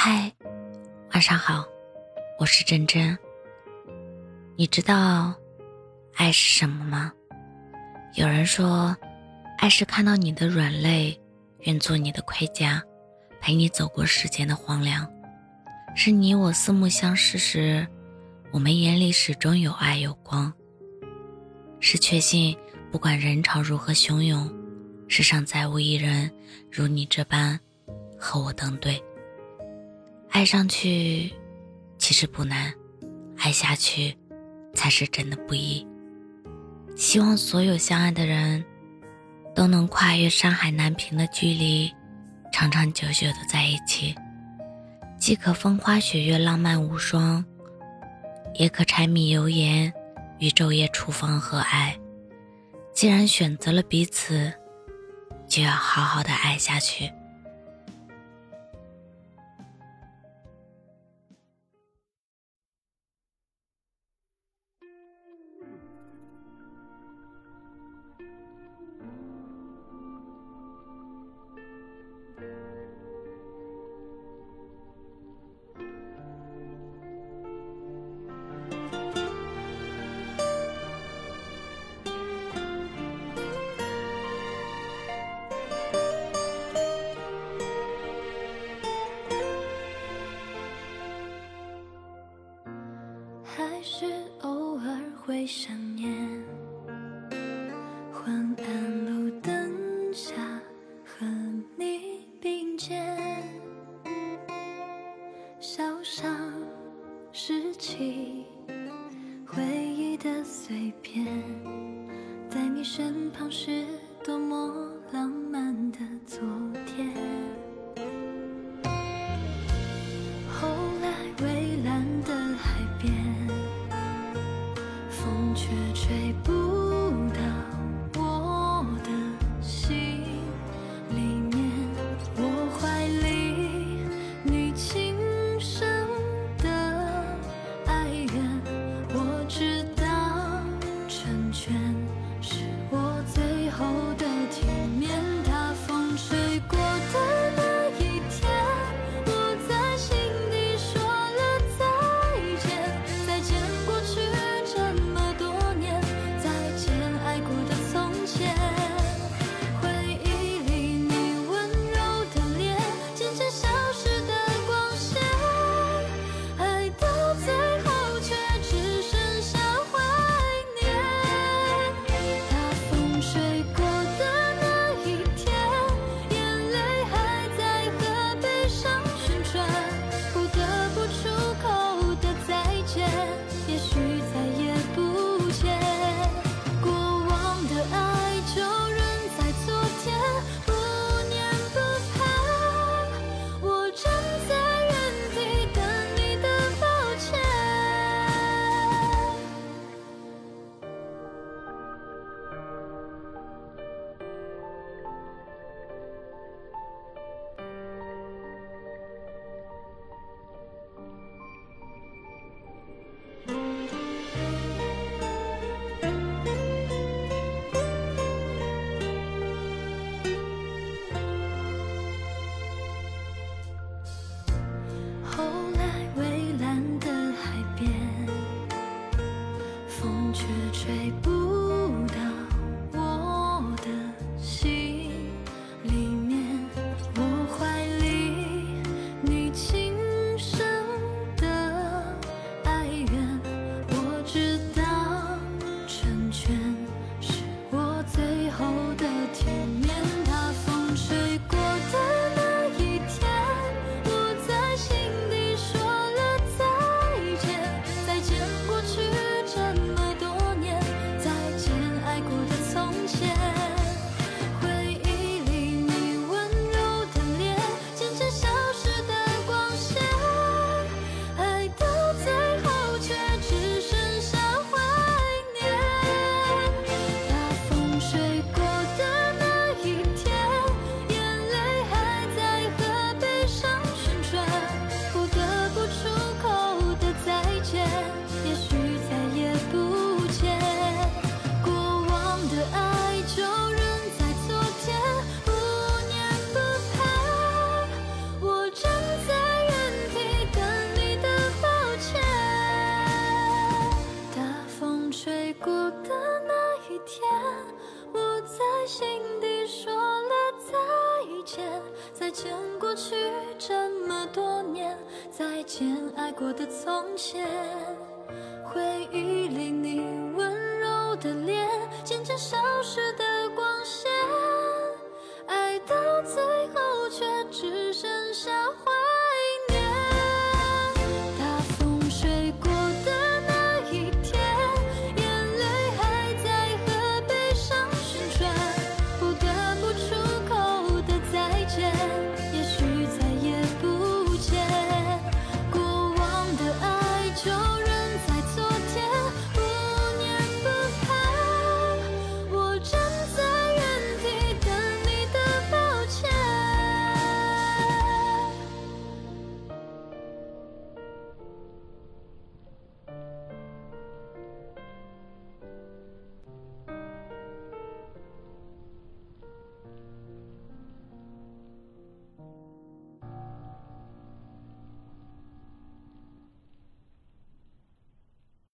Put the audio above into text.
嗨，晚上好，我是真真。你知道爱是什么吗？有人说，爱是看到你的软肋，愿做你的盔甲，陪你走过世间的荒凉。是你我四目相视时，我们眼里始终有爱有光。是确信，不管人潮如何汹涌，世上再无一人如你这般和我登对。爱上去其实不难，爱下去才是真的不易。希望所有相爱的人都能跨越山海难平的距离，长长久久的在一起。既可风花雪月浪漫无双，也可柴米油盐与昼夜厨房和爱。既然选择了彼此，就要好好的爱下去。是偶尔会想念，昏暗路灯下和你并肩，笑上拾起回忆的碎片，在你身旁是多么浪漫的昨天。再见爱过的从前回忆里你